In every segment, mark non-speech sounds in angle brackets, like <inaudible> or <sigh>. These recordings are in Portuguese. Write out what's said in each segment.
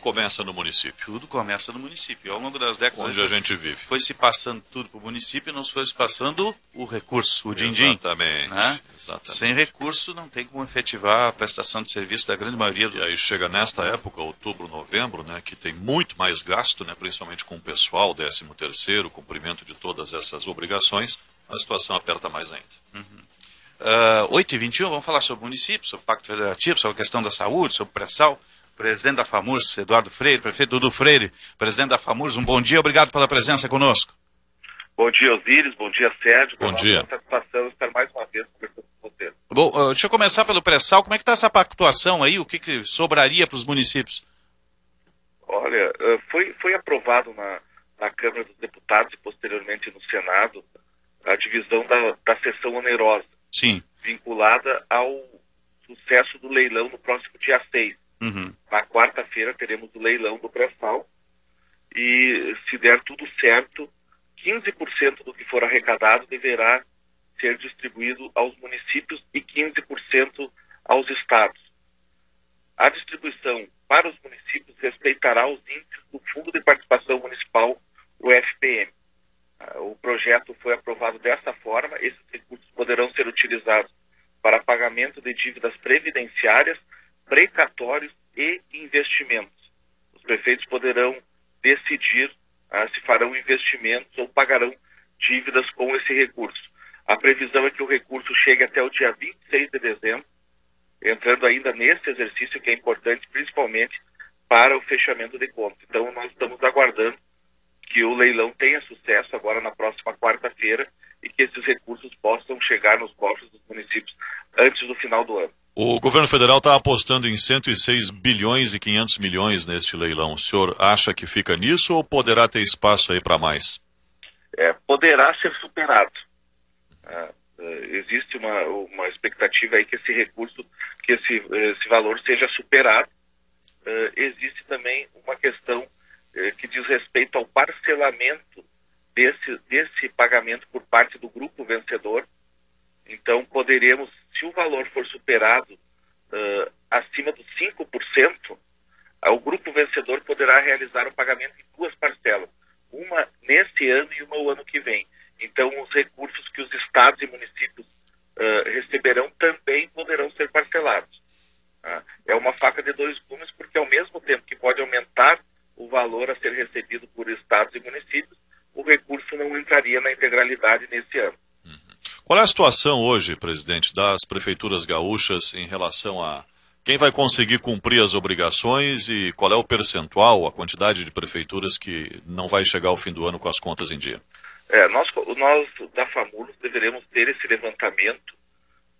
começa no município. Tudo começa no município. Ao longo das décadas. Onde a gente vive. Foi se passando tudo para o município e não foi se passando o recurso, o din-din. Exatamente, né? exatamente. Sem recurso não tem como efetivar a prestação de serviço da grande maioria do. E aí chega nesta época, outubro, novembro, né, que tem muito mais gasto, né, principalmente com o pessoal, 13 terceiro, cumprimento de todas essas obrigações, a situação aperta mais ainda. Uh, 8 e 21 vamos falar sobre o município, sobre o Pacto Federativo, sobre a questão da saúde, sobre o pré-sal. Presidente da FAMURS, Eduardo Freire, prefeito Dudu Freire, presidente da FAMURS, um bom dia, obrigado pela presença conosco. Bom dia, Osíris, bom dia, Sérgio. Bom dia. satisfação estar mais uma vez conversando com você. Bom, uh, deixa eu começar pelo pré-sal, como é que está essa pactuação aí, o que, que sobraria para os municípios? Olha, uh, foi, foi aprovado na, na Câmara dos Deputados e posteriormente no Senado a divisão da, da sessão onerosa. Sim. Vinculada ao sucesso do leilão no próximo dia 6. Uhum. Na quarta-feira teremos o leilão do pré-sal e se der tudo certo, 15% do que for arrecadado deverá ser distribuído aos municípios e 15% aos estados. A distribuição para os municípios respeitará os índices do Fundo de Participação Municipal, o FPM. Ah, o projeto foi aprovado dessa forma, esses recursos poderão ser utilizados para pagamento de dívidas previdenciárias, precatórios e investimentos. Os prefeitos poderão decidir ah, se farão investimentos ou pagarão dívidas com esse recurso. A previsão é que o recurso chegue até o dia 26 de dezembro, entrando ainda nesse exercício que é importante, principalmente para o fechamento de contas. Então, nós estamos aguardando que o leilão tenha sucesso agora na próxima quarta-feira e que esses recursos possam chegar nos cofres dos municípios antes do final do ano. O governo federal está apostando em 106 bilhões e 500 milhões neste leilão. O senhor acha que fica nisso ou poderá ter espaço aí para mais? É, poderá ser superado. É, existe uma, uma expectativa aí que esse recurso, que esse, esse valor seja superado. É, existe também uma questão é, que diz respeito ao parcelamento desse, desse pagamento por parte do grupo vencedor. Então, poderemos, se o valor for superado uh, acima dos 5%, uh, o grupo vencedor poderá realizar o pagamento em duas parcelas, uma nesse ano e uma o ano que vem. Então, os recursos que os estados e municípios uh, receberão também poderão ser parcelados. é uma faca de dois gumes, porque ao mesmo tempo que pode aumentar o valor a ser recebido por estados e municípios, o recurso não entraria na integralidade nesse ano. Qual é a situação hoje, presidente, das prefeituras gaúchas em relação a quem vai conseguir cumprir as obrigações e qual é o percentual, a quantidade de prefeituras que não vai chegar ao fim do ano com as contas em dia? É, nós, nós da FAMUROS deveremos ter esse levantamento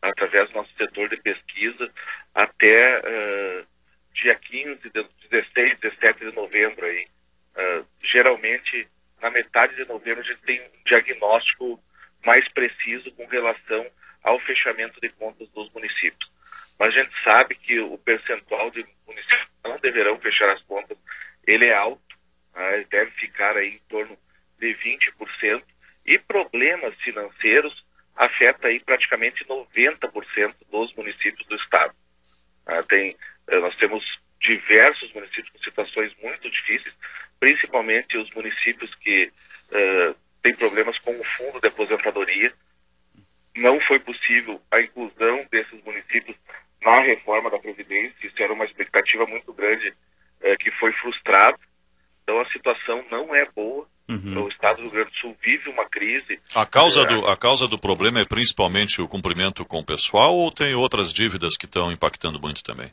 através do nosso setor de pesquisa até uh, dia 15, 16, 17 de novembro aí. Uh, geralmente, na metade de novembro, a gente tem um diagnóstico mais preciso com relação ao fechamento de contas dos municípios. Mas a gente sabe que o percentual de municípios que não deverão fechar as contas, ele é alto, né? deve ficar aí em torno de 20%, e problemas financeiros afeta aí praticamente 90% dos municípios do estado. Ah, tem, eh, nós temos diversos municípios com situações muito difíceis, principalmente os municípios que uh, têm problemas com o fundo de aposentadoria. Não foi possível a inclusão desses municípios na reforma da Previdência, isso era uma expectativa muito grande uh, que foi frustrada. Então a situação não é boa. Uhum. O Estado do Rio Grande do Sul vive uma crise. A causa, do, a causa do problema é principalmente o cumprimento com o pessoal ou tem outras dívidas que estão impactando muito também?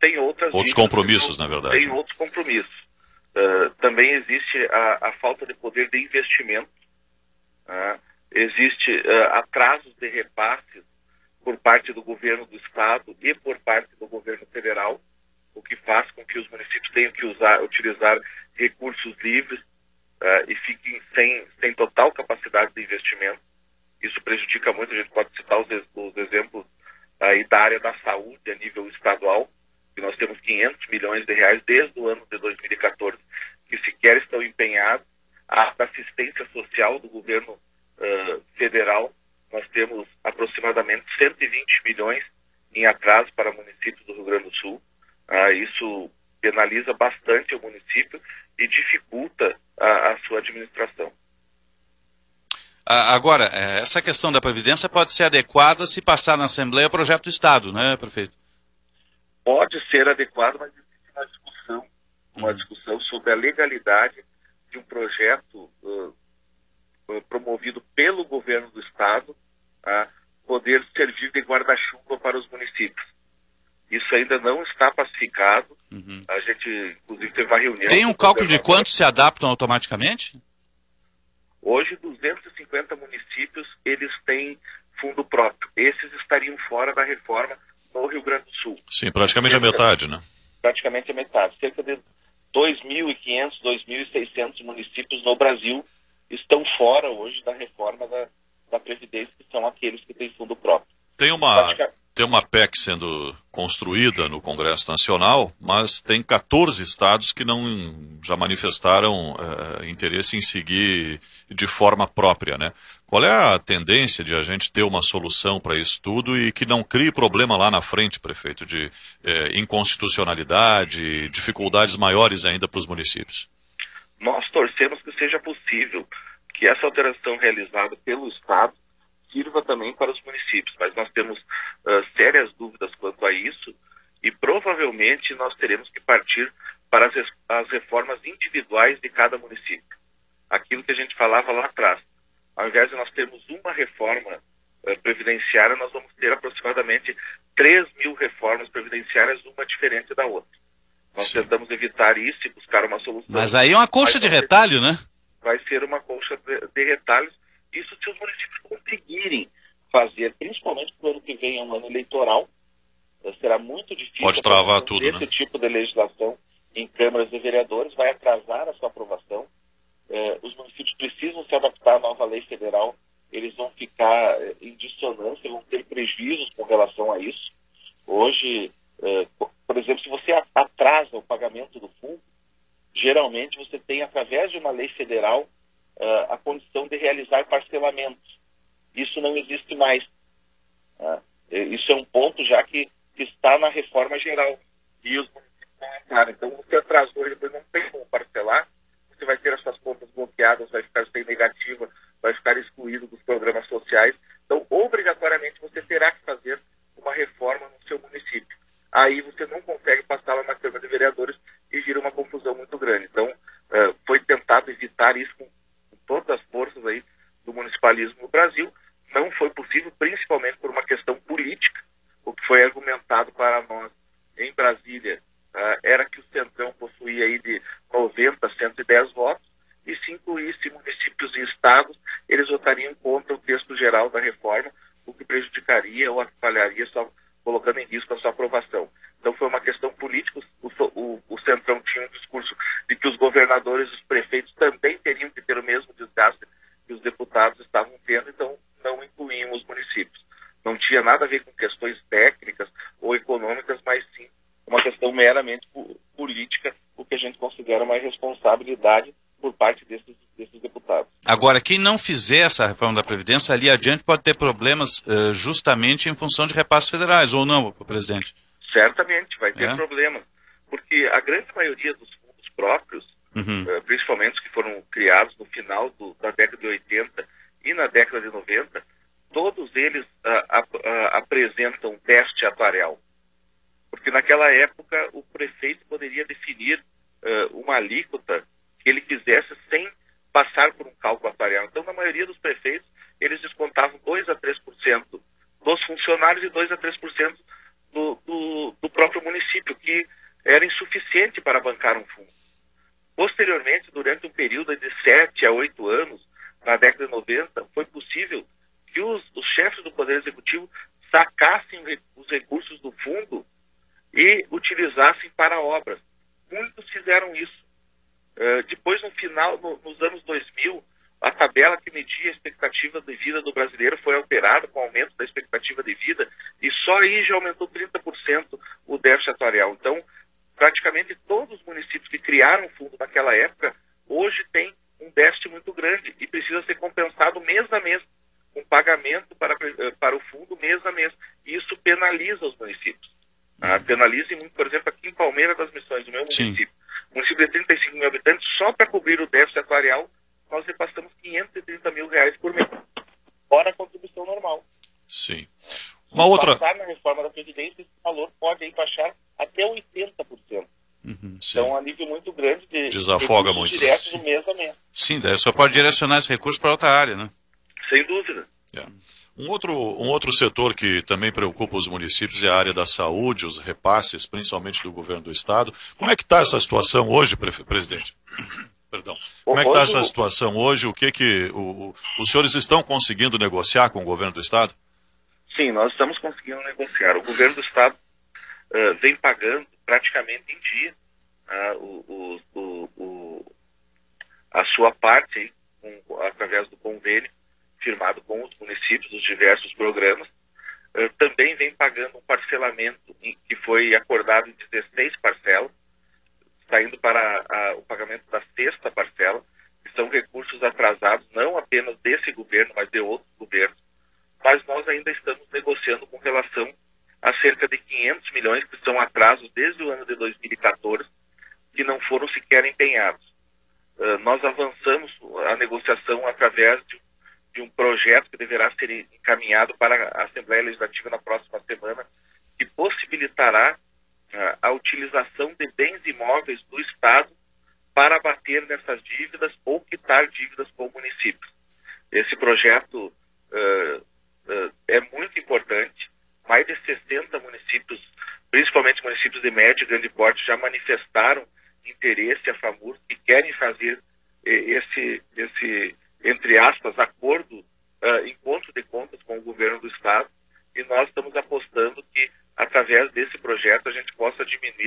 tem outras outros compromissos, na verdade. Tem outros compromissos. Uh, também existe a, a, falta de poder de investimento. Uh, existe uh, atrasos de repasses por parte do governo do estado e por parte do governo federal, o que faz com que os municípios tenham que usar, utilizar recursos livres e fiquem sem, sem total capacidade de investimento. Isso prejudica muito. A gente pode citar os, os exemplos aí da área da saúde a nível estadual que nós temos 500 milhões de reais desde o ano de 2014 que sequer estão empenhados. A social do governo uh, federal, nós temos aproximadamente 120 milhões em atraso para municípios do Rio Grande do Sul. Uh, isso penaliza bastante o município e dificulta a, a sua administração. Agora, é, essa questão da Previdência pode ser adequada se passar na Assembleia o projeto do Estado, né, prefeito? Pode ser adequado, mas existe uma discussão, uma uhum. discussão sobre a legalidade de um projeto uh, promovido pelo governo do Estado a poder servir de guarda-chuva para os municípios. Isso ainda não está pacificado. Uhum. A gente, inclusive, teve uma reunião. Tem um cálculo de quantos se adaptam automaticamente? Hoje, 250 municípios, eles têm fundo próprio. Esses estariam fora da reforma no Rio Grande do Sul. Sim, praticamente a metade, né? Praticamente a metade. Cerca de 2.500, 2.600 municípios no Brasil estão fora hoje da reforma da, da Previdência, que são aqueles que têm fundo próprio. Tem uma, tem uma PEC sendo construída no Congresso Nacional, mas tem 14 estados que não já manifestaram uh, interesse em seguir de forma própria, né? Qual é a tendência de a gente ter uma solução para isso tudo e que não crie problema lá na frente, prefeito, de uh, inconstitucionalidade, dificuldades maiores ainda para os municípios? Nós torcemos que seja possível que essa alteração realizada pelo Estado sirva também para os municípios, mas nós temos uh, sérias dúvidas quanto a isso e provavelmente nós teremos que partir para as, as reformas individuais de cada município. Aquilo que a gente falava lá atrás. Ao invés de nós termos uma reforma uh, previdenciária, nós vamos ter aproximadamente 3 mil reformas previdenciárias, uma diferente da outra. Nós Sim. tentamos evitar isso e buscar uma solução. Mas aí é uma colcha de retalho, né? De retalhos isso se os municípios conseguirem fazer, principalmente para o ano que vem, é um ano eleitoral, eh, será muito difícil Pode travar tudo, esse né? tipo de legislação em câmaras de vereadores, vai atrasar a sua aprovação. Eh, os municípios precisam se adaptar à nova lei federal, eles vão ficar eh, em dissonância, vão ter prejuízos com relação a isso. Hoje, eh, por exemplo, se você atrasa o pagamento do fundo, geralmente você tem, através de uma lei federal, uh, a condição de realizar parcelamentos. Isso não existe mais. Uh, isso é um ponto já que, que, está na reforma geral. E os municípios. Então, você atrasou e depois não tem como parcelar, você vai ter as suas contas bloqueadas, vai ficar sem negativa, vai ficar excluído dos programas sociais. Então, obrigatoriamente, você terá que fazer uma reforma no seu município. Aí você não consegue passá-la na Câmara de Vereadores e vira uma confusão muito grande. Então, uh, foi tentado evitar isso com todas as forças aí do municipalismo no Brasil. Não foi possível, principalmente por uma questão política. O que foi argumentado para nós em Brasília uh, era que o Centrão possuía aí de 90, 110 votos, e se incluísse municípios e estados, eles votariam contra o texto geral da reforma, o que prejudicaria ou atrapalharia, só colocando em risco a sua aprovação. Então foi uma questão política, o, o, o Centrão tinha um discurso de que os governadores e os prefeitos também teriam que ter o mesmo desgaste que os deputados estavam tendo, então não incluíam os municípios. Não tinha nada a ver com questões técnicas ou econômicas, mas sim uma questão meramente política, o que a gente considera uma irresponsabilidade por parte desses, desses deputados. Agora, quem não fizer essa reforma da Previdência, ali adiante pode ter problemas uh, justamente em função de repasses federais, ou não, presidente? Certamente, vai ter é? problemas. Porque a grande maioria dos fundos próprios, uhum. uh, principalmente os que foram criados no final do, da década de 80 e na década de 90, todos eles uh, uh, apresentam teste atuarial. Porque naquela época o prefeito poderia definir uma alíquota que ele quisesse sem passar por um cálculo atuarial. Então, na maioria dos prefeitos, eles descontavam 2 a 3% dos funcionários e 2 a 3% do, do, do próprio município, que era insuficiente para bancar um fundo. Posteriormente, durante um período de 7 a 8 anos, na década de 90, foi possível que os, os chefes do Poder Executivo sacassem os recursos do fundo e utilizassem para obras. Muitos fizeram isso. Uh, depois, no final, no, nos anos 2000, a tabela que media a expectativa de vida do brasileiro foi alterada com o aumento da expectativa de vida e só aí já aumentou 30% o déficit atuarial. Então, praticamente todos os municípios que criaram o fundo naquela época, hoje têm um déficit muito grande e precisa ser compensado mês a mês, com pagamento para, eh, para o fundo mês a mês. Isso penaliza os municípios. Ah, penaliza muito, por exemplo, aqui em Palmeiras das Missões, do meu município, município. Município de 35 mil habitantes, só para cobrir o déficit atuarial, nós repassamos 530 mil reais por mês, fora a contribuição normal. Sim. Uma Se outra. passar na reforma da Previdência, esse valor pode aí baixar até 80%. Uhum, então, um alívio muito grande de Desafoga muito. diretos do mês a mês. Sim, daí só pode direcionar esse recurso para outra área, né? Sem dúvida. É. Um outro, um outro setor que também preocupa os municípios é a área da saúde, os repasses, principalmente do governo do estado. Como é que está essa situação hoje, presidente? <coughs> Perdão. Como é que está essa situação hoje? O que que o, os senhores estão conseguindo negociar com o governo do estado? Sim, nós estamos conseguindo negociar. O governo do estado uh, vem pagando praticamente em dia uh, o, o, o, a sua parte com, através do convênio firmado com os municípios dos diversos programas. Uh, também vem pagando um parcelamento que foi acordado em 16 parcelas, saindo para a, o pagamento da sexta parcela, que são recursos atrasados não apenas desse governo, mas de outros governos. Mas nós ainda estamos negociando com relação a cerca de 500 milhões que são atrasos desde o ano de 2014, que não foram sequer empenhados. Uh, nós avançamos a negociação através de de um projeto que deverá ser encaminhado para a Assembleia Legislativa na próxima semana, que possibilitará uh, a utilização de bens imóveis do Estado para abater nessas dívidas ou quitar dívidas com o município. Esse projeto uh, uh, é muito importante. Mais de 60 municípios, principalmente municípios de médio e grande porte, já manifestaram interesse a FAMUR e querem fazer esse, esse entre aspas, acordo, uh, encontro de contas com o governo do Estado, e nós estamos apostando que, através desse projeto, a gente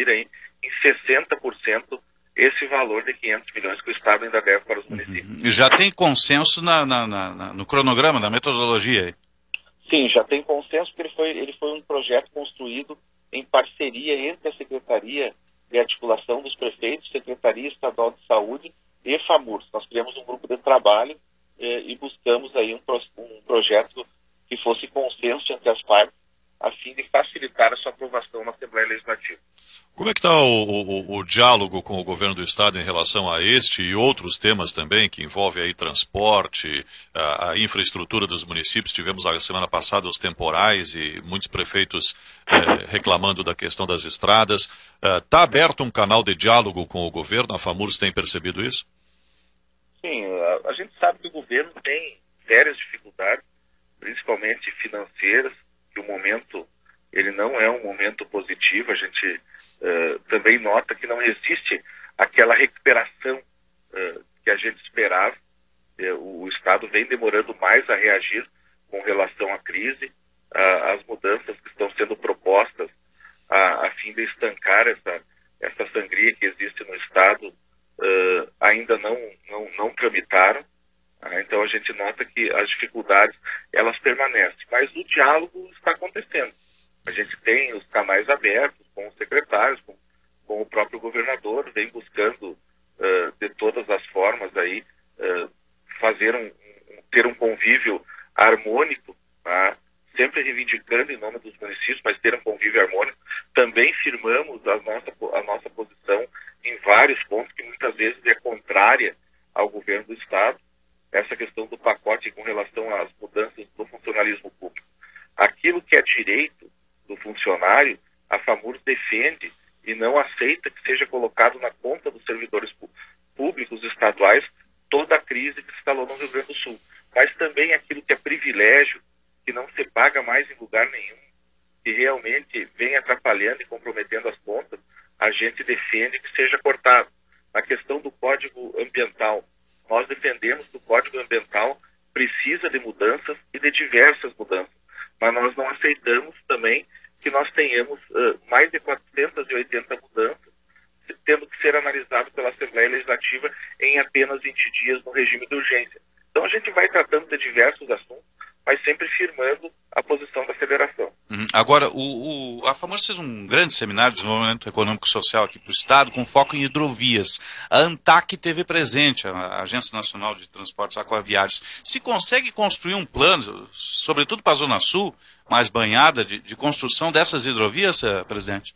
diminuir aí, em 60% esse valor de 500 milhões que o Estado ainda deve para os uhum. municípios. E já tem consenso na, na, na, no cronograma, na metodologia? Sim, já tem consenso, porque ele foi, ele foi um projeto construído em parceria entre a Secretaria de Articulação dos Prefeitos, Secretaria Estadual de Saúde e FAMURS. Nós criamos um grupo de trabalho eh, e buscamos aí um, um projeto que fosse consenso entre as partes, a fim de facilitar a sua aprovação na Assembleia Legislativa. Como é que está o, o, o, diálogo com o governo do estado em relação a este e outros temas também que envolvem aí transporte, a, a infraestrutura dos municípios? Tivemos a semana passada os temporais e muitos prefeitos eh, reclamando da questão das estradas. Está eh, aberto um canal de diálogo com o governo? A FAMURS tem percebido isso? Sim, a, a, gente sabe que o governo tem sérias dificuldades, principalmente financeiras, que o momento ele não é um momento positivo. A gente uh, também nota que não existe aquela recuperação uh, que a gente esperava. Uh, o Estado vem demorando mais a reagir com relação à crise, as mudanças que estão sendo propostas a, a fim de estancar essa, essa sangria que existe no Estado ainda não, não, não tramitaram. Uh, então a gente nota que as dificuldades elas permanecem, mas o diálogo está acontecendo. A gente tem os canais abertos com os secretários, com, com o próprio governador, vem buscando uh, de todas as formas aí fazer um, um, ter um convívio harmônico, tá? sempre reivindicando em nome dos municípios, mas ter um convívio harmônico. Também firmamos a nossa, a nossa posição em vários pontos que muitas vezes é contrária ao governo do Estado, essa questão do pacote com relação às mudanças do funcionalismo público. Aquilo que é direito do funcionário, a FAMURS defende e não aceita que seja colocado na conta dos servidores públicos estaduais toda a crise que se instalou no Rio Grande do Sul. Mas também aquilo que é privilégio, que não se paga mais em lugar nenhum, que realmente vem atrapalhando e comprometendo as contas, a gente defende que seja cortado. A questão do Código Ambiental, nós defendemos que o Código Ambiental precisa de mudanças e de diversas mudanças, mas nós não aceitamos também que nós tenhamos uh, mais de 480 mudanças, tendo que ser analisado pela Assembleia Legislativa em apenas 20 dias no regime de urgência. Então a gente vai tratando de diversos assuntos, mas sempre firmando a posição da federação. Uhum. Agora, o, o, a FAMURS fez um grande seminário de desenvolvimento econômico e social aqui para o Estado, com foco em hidrovias. A ANTAC teve presente, a Agência Nacional de Transportes Aquaviários. Se consegue construir um plano, sobretudo para a Zona Sul, mais banhada, de, de construção dessas hidrovias, eh, presidente?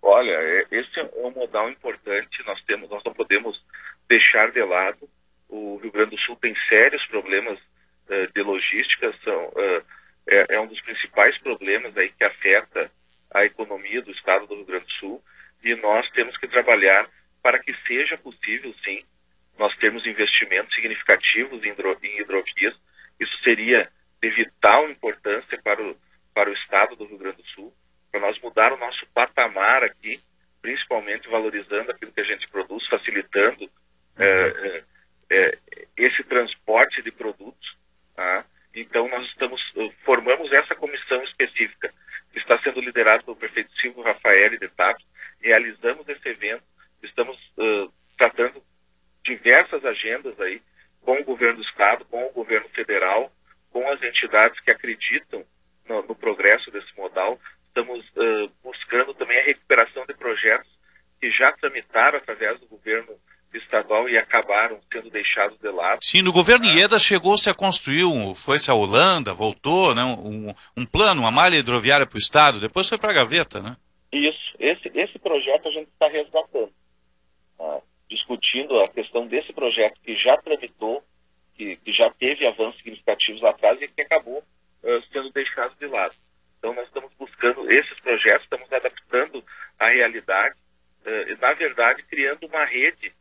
Olha, é, esse é um modal importante. Nós temos, nós não podemos deixar de lado. O Rio Grande do Sul tem sérios problemas uh, de logística. São, uh, é, um dos principais problemas aí que afeta a economia do Estado do Rio Grande do Sul. E nós temos que trabalhar para que seja possível, sim, nós termos investimentos significativos em, hidro, em hidrovias. Isso seria de vital importância para o, para o Estado do Rio Grande do Sul para nós mudar o nosso patamar aqui, principalmente valorizando aquilo que a gente produz, facilitando uhum. é, é, esse transporte de produtos. Tá? Então nós estamos uh, formamos essa comissão específica que está sendo liderada pelo prefeito Rafael de Tato. Realizamos esse evento, estamos uh, tratando diversas agendas aí com o governo do estado, com o governo federal, com as entidades que acreditam no, no progresso desse modal, estamos uh, buscando também a recuperação de projetos que já tramitaram através do governo estadual e acabaram sendo deixados de lado. Sim, no governo Ieda chegou-se a construir, um, foi-se a Holanda, voltou, né, um, um plano, uma malha hidroviária para o Estado, depois foi para a gaveta, né? Isso, esse, esse projeto a gente está resgatando, ah, discutindo a questão desse projeto que já tramitou, que, que já teve avanços significativos lá atrás e que acabou uh, sendo deixado de lado. Então, nós estamos buscando esses projetos, estamos adaptando a realidade, uh, na verdade, criando uma rede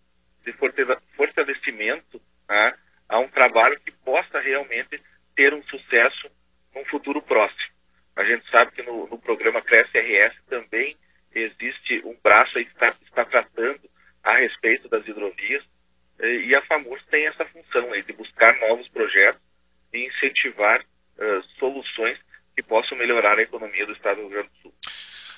de fortalecimento né, a um trabalho que possa realmente ter um sucesso num futuro próximo. A gente sabe que no, no programa Cresce RS também existe um braço aí que está, está tratando a respeito das hidrovias e a FAMURS tem essa função aí de buscar novos projetos e incentivar uh, soluções que possam melhorar a economia do Estado do Rio Grande do Sul.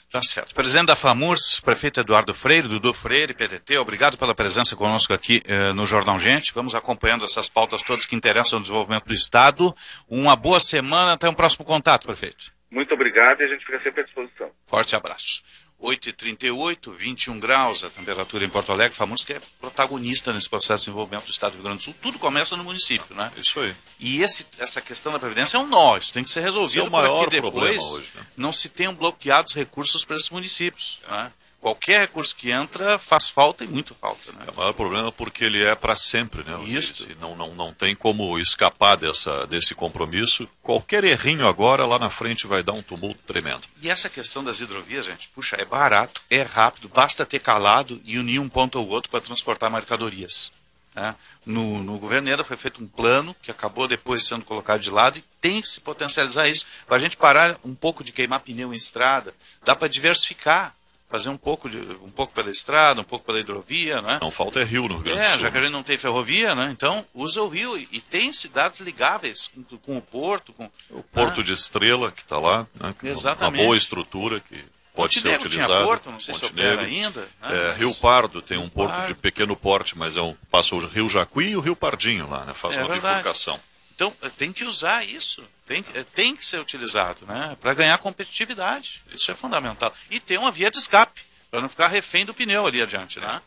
Tá certo. Presidente da FAMURS, prefeito Eduardo Freire, Dudu Freire, PDT, obrigado pela presença conosco aqui eh, no Jornal Gente. Vamos acompanhando essas pautas todas que interessam o desenvolvimento do Estado. Uma boa semana, até um próximo contato, prefeito. Muito obrigado e a gente fica sempre à disposição. Forte abraço. 8h38, 21 graus a temperatura em Porto Alegre. Famoso que é protagonista nesse processo de desenvolvimento do Estado do Rio Grande do Sul. Tudo começa no município, né? Isso aí. E esse, essa questão da Previdência é um nó, isso tem que ser resolvido. é o maior depois hoje, né? não se tenham bloqueados recursos para esses municípios. É. Né? Qualquer recurso que entra faz falta e muito falta. Né? É o maior problema porque ele é para sempre, né? Isso. Não, não, não tem como escapar dessa, desse compromisso. Qualquer errinho agora, lá na frente, vai dar um tumulto tremendo. E essa questão das hidrovias, gente, puxa, é barato, é rápido, basta ter calado e unir um ponto ao outro para transportar mercadorias. Né? No, no governo Eda foi feito um plano que acabou depois sendo colocado de lado e tem que se potencializar isso. Para a gente parar um pouco de queimar pneu em estrada, dá para diversificar fazer um pouco, de, um pouco pela estrada, um pouco pela hidrovia, né? Não falta é rio no Rio Grande do é, Sul. É, já que a gente não tem ferrovia, né? Então usa o rio e, tem cidades ligáveis com, com, o porto, com o porto né? de Estrela que está lá, né? Exatamente. Uma boa estrutura que pode Montenegro ser utilizada. Tinha porto, não sei Montenegro. se ainda. Né? É, Rio Pardo tem um porto Pardo. de pequeno porte, mas é um, passa o Rio Jacuí e o Rio Pardinho lá, né? Faz é uma verdade. bifurcação. Então tem que usar isso. Tem, tem que ser utilizado, né? Para ganhar competitividade. Isso é fundamental. E ter uma via de escape para não ficar refém do pneu ali adiante, né?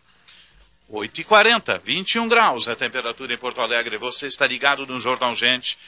8h40, 21 graus a temperatura em Porto Alegre. Você está ligado no Jornal Gente.